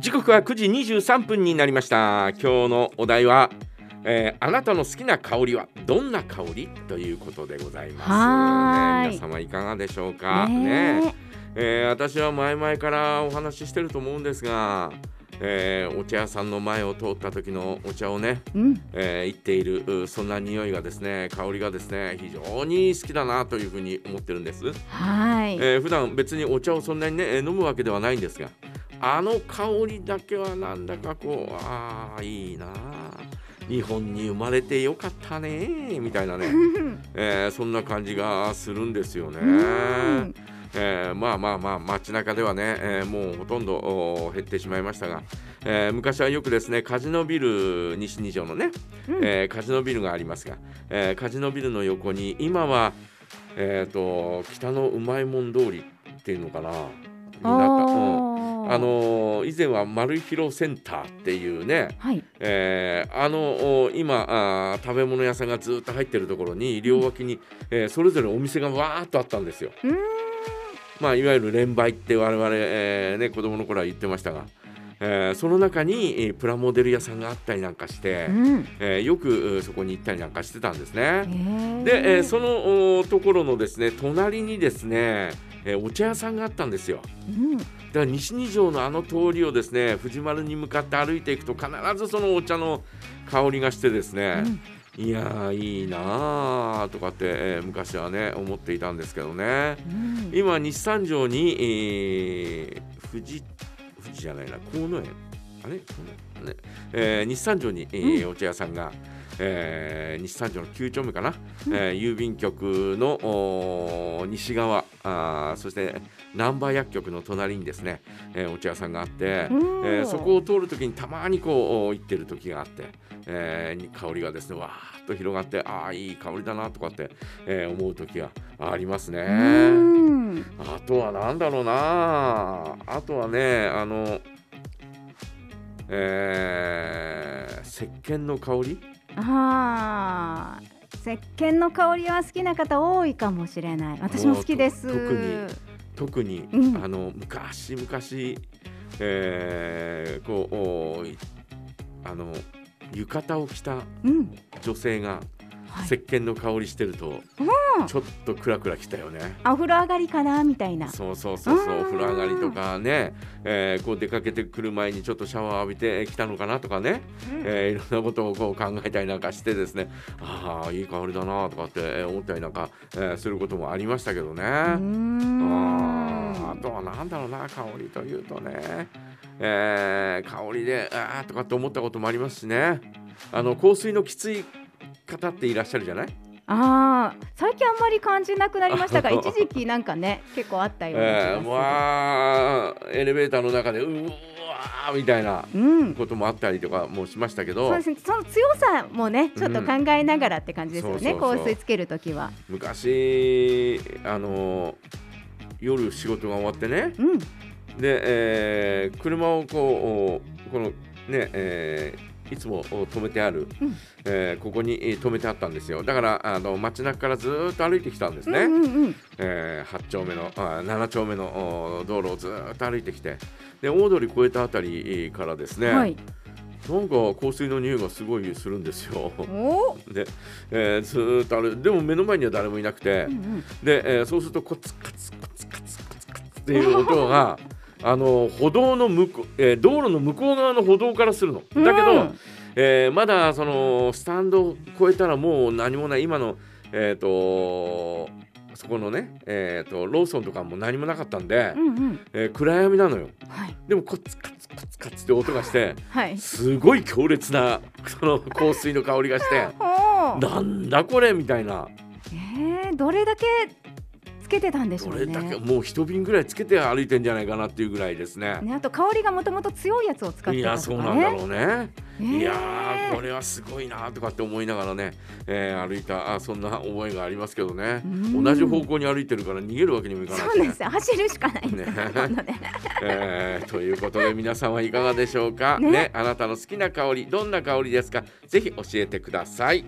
時刻は9時23分になりました。今日のお題は、えー、あなたの好きな香りはどんな香り？ということでございますね。皆様いかがでしょうか？ねね、えー、私は前々からお話ししてると思うんですがえー、お茶屋さんの前を通った時のお茶をね、うん、えー、言っているそんな匂いがですね香りがですね非常に好きだなというふうに思ってるんです。はい、えー、普段別にお茶をそんなにね飲むわけではないんですがあの香りだけはなんだかこうああいいな。日本に生まれてよかったねみたいなね、えー、そんな感じがするんですよね。えー、まあまあまあ街中ではね、えー、もうほとんど減ってしまいましたが、えー、昔はよくですねカジノビル西二条のね、うん、えー、カジノビルがありますが、えー、カジノビルの横に今は、えーと、北のうまいもん通りっていうのかなになった。うんあの以前はマルヒロセンターっていうね、はい、えー、あの今あ食べ物屋さんがずっと入ってるところに両脇に、うん、えー、それぞれお店がわーっとあったんですよ。まあ、いわゆる連売って我々、えーね、子供の頃は言ってましたが。えー、その中に、えー、プラモデル屋さんがあったりなんかして、うん、えー、よくそこに行ったりなんかしてたんですね。で、えー、そのところのですね隣にですね、えー、お茶屋さんがあったんですよ。うん。だから西二条のあの通りをですね藤丸に向かって歩いていくと必ずそのお茶の香りがしてですね、うん、いやいいなあとかって、えー、昔はね思っていたんですけどね、うん、今日産城に、えー、富士富士じゃないな河野園あれ、ね。えー、日産城に、えー、お茶屋さんが、えー、日産城の9丁目かな、うん、えー、郵便局の西側あそして難波薬局の隣にですね、えー、お茶屋さんがあって、えー、そこを通るときにたまにこう行ってる時があって、えー、香りがですねわーっと広がってああいい香りだなとかって、えー、思う時がありますね。あとは何だろうなあとはねあのえー、石鹸の香り？あ石鹸の香りは好きな方多いかもしれない。私も好きです。特に特に、うん、あの昔々、えー、こうあの浴衣を着た女性が、石鹸の香りしてると、ちょっとクラクラきたよね。お風呂上がりかなみたいな。そうそうそうそう、お風呂上がりとかね、えー、こう出かけてくる前にちょっとシャワー浴びてきたのかなとかね、うん、えー、いろんなことをこう考えたりなんかしてですね、ああいい香りだなとかって思ったりなんか、えー、することもありましたけどね。ああとはなんだろうな香りというとね、えー、香りでああとかって思ったこともありますしね。あの香水のきつい方っていらっしゃるじゃない？ああ最近あんまり感じなくなりましたが一時期なんかね 結構あったような気がする、えー、まあエレベーターの中でうわーみたいなこともあったりとかもしましたけど、うん、そその強さもねちょっと考えながらって感じですよね、香水つける時は。昔あの夜仕事が終わってね、うん、で、えー、車をこうこのね、えーいつも止めてある、うん、えー、ここに止めてあったんですよ。だからあの街中からずっと歩いてきたんですね、うんうんうん、えー、8丁目のあ7丁目の道路をずっと歩いてきて。で大通り越えたあたりからですね、はい。なんか香水の匂いがすごいするんですよ。で、えー、ずっとあれでも目の前には誰もいなくて、うんうん、で、えー、そうするとコツカツコツカツコツカツっていう音が あの歩道の向こう、えー、道路の向こう側の歩道からするの。だけど、うん、えー、まだそのスタンドを越えたらもう何もない。今のえっ、ー、とそこのね、えーと、ローソンとかも何もなかったんで、うんうん、えー、暗闇なのよ、はい、でもコツカツコツカツって音がして、はい、すごい強烈なその香水の香りがして なんだこれみたいな。えー、どれだけけてたんでしょうね。だけもう一瓶ぐらいつけて歩いてんじゃないかなっていうぐらいですね。ねあと香りがもともと強いやつを使ってた、ね、いやそうなんだろうね。えー、いやこれはすごいなとかって思いながらね、えー、歩いたあそんな覚えがありますけどね。同じ方向に歩いてるから逃げるわけにもいかない、ね、そうです走るしかないね。えー、ということで皆さんはいかがでしょうか？ね、ね、あなたの好きな香りどんな香りですか？ぜひ教えてください。